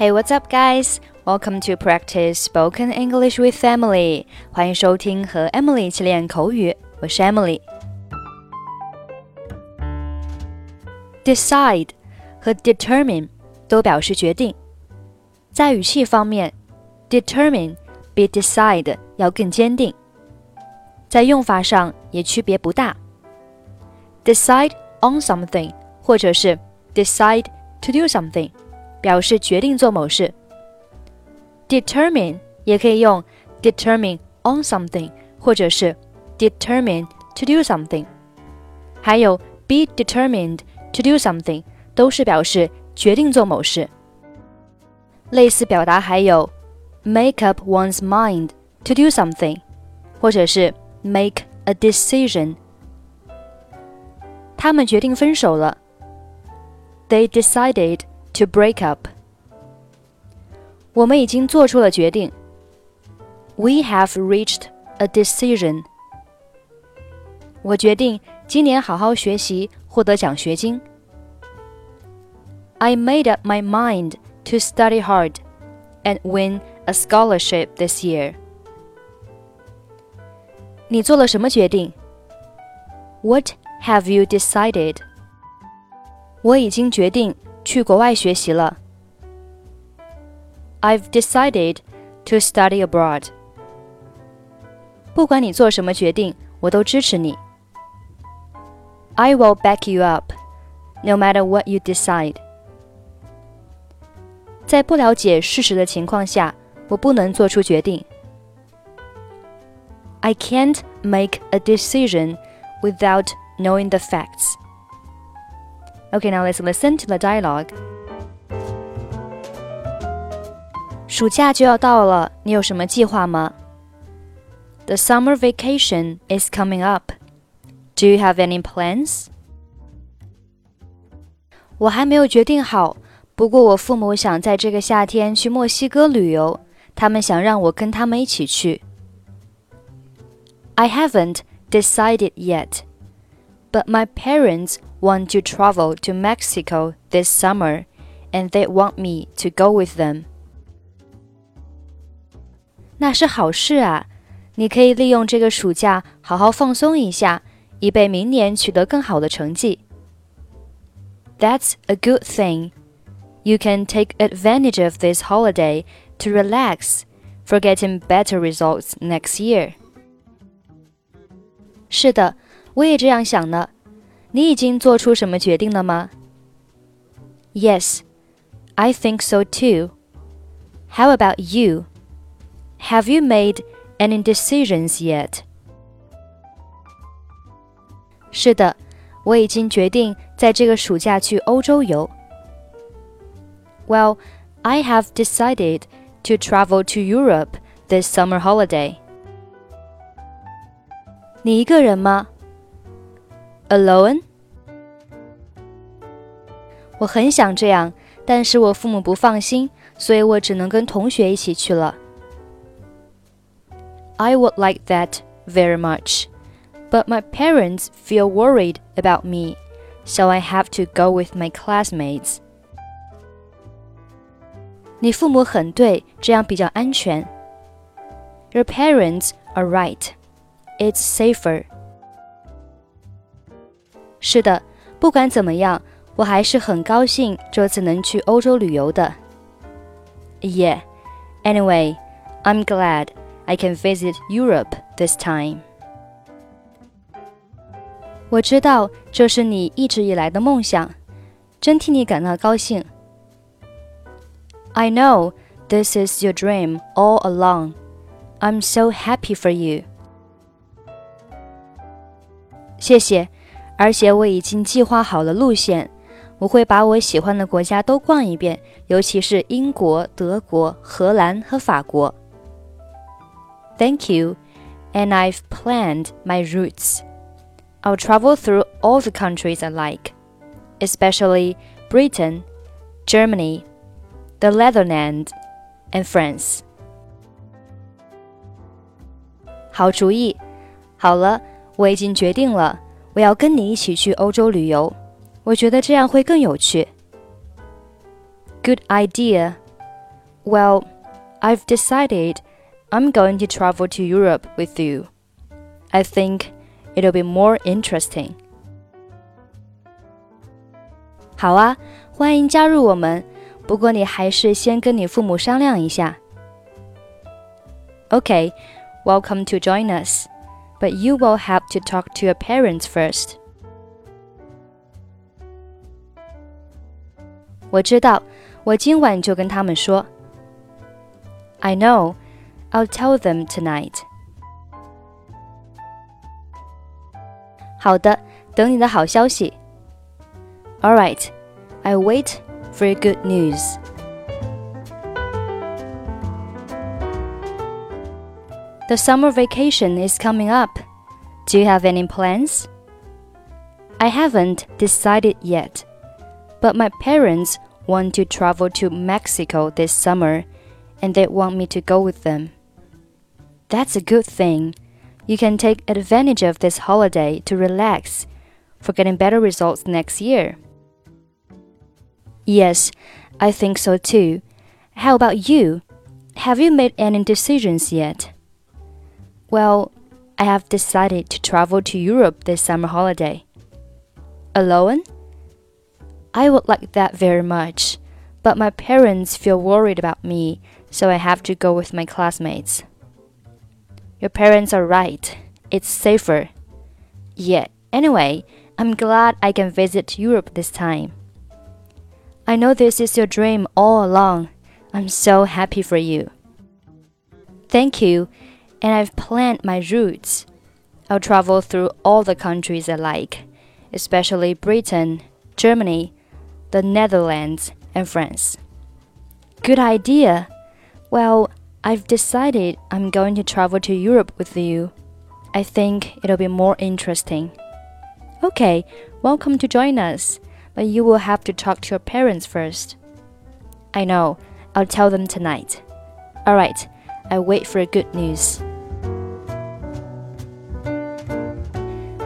Hey, what's up, guys? Welcome to practice spoken English with Emily. 欢迎收听和 Emily 一起练口语，我是 Emily。Decide 和 determine 都表示决定，在语气方面，determine 比 decide 要更坚定，在用法上也区别不大。Decide on something 或者是 decide to do something。 表示决定做某事。determine 也可以用 determine on something，或者是 determine to do something。还有 be determined to do something，都是表示决定做某事。类似表达还有 make up one's mind to do something，或者是 make a decision。他们决定分手了。They decided to break up. 我们已经做出了决定。We have reached a decision. 我决定今年好好学习，获得奖学金。I made up my mind to study hard and win a scholarship this year. 你做了什么决定？What have you decided? 我已经决定 去国外学习了。I've decided to study abroad. 不管你做什么决定，我都支持你。I will back you up, no matter what you decide. 在不了解事实的情况下，我不能做出决定。I can't make a decision without knowing the facts. Okay, now let's listen to the dialogue. 暑假就要到了，你有什么计划吗？The summer vacation is coming up. Do you have any plans? 我还没有决定好，不过我父母想在这个夏天去墨西哥旅游，他们想让我跟他们一起去。I haven't decided yet, but my parents want to travel to Mexico this summer and they want me to go with them. 那是好事啊！你可以利用这个暑假好好放松一下，以备明年取得更好的成绩。That's a good thing. You can take advantage of this holiday to relax for getting better results next year. 是的，我也这样想呢。 你已经做出什么决定了吗？Yes, I think so too. How about you? Have you made any decisions yet? 是的，我已经决定在这个暑假去欧洲游。Well, I have decided to travel to Europe this summer holiday. 你一个人吗 ？alone？我很想这样，但是我父母不放心，所以我只能跟同学一起去了。I would like that very much, but my parents feel worried about me, so I have to go with my classmates. 你父母很对，这样比较安全。Your parents are right. It's safer. 是的，不管怎么样，我还是很高兴这次能去欧洲旅游的。Yeah. Anyway, I'm glad I can visit Europe this time. 我知道这是你一直以来的梦想，真替你感到高兴。I know this is your dream all along. I'm so happy for you. 谢谢。 而且我已经计划好了路线，我会把我喜欢的国家都逛一遍，尤其是英国、德国、荷兰和法国。Thank you, and I've planned my routes. I'll travel through all the countries I like, especially Britain, Germany, the Netherlands, and France. 好主意，好了，我已经决定了。 我要跟你一起去欧洲旅游，我觉得这样会更有趣。Good idea. Well, I've decided I'm going to travel to Europe with you. I think it'll be more interesting. 好啊，欢迎加入我们。不过你还是先跟你父母商量一下。Okay, welcome to join us, but you will have to talk to your parents first. 我知道，我今晚就跟他们说。I know, I'll tell them tonight. 好的，等你的好消息。All right, I wait for good news. The summer vacation is coming up. Do you have any plans? I haven't decided yet, but my parents want to travel to Mexico this summer and they want me to go with them. That's a good thing. You can take advantage of this holiday to relax for getting better results next year. Yes, I think so too. How about you? Have you made any decisions yet? Well, I have decided to travel to Europe this summer holiday. Alone? I would like that very much, but my parents feel worried about me, so I have to go with my classmates. Your parents are right. It's safer. Yeah, anyway, I'm glad I can visit Europe this time. I know this is your dream all along. I'm so happy for you. Thank you, and I've planned my routes. I'll travel through all the countries I like, especially Britain, Germany, the Netherlands, and France. Good idea. Well, I've decided I'm going to travel to Europe with you. I think it'll be more interesting. Okay, welcome to join us but you will have to talk to your parents first. I know, I'll tell them tonight. Alright, I wait for good news.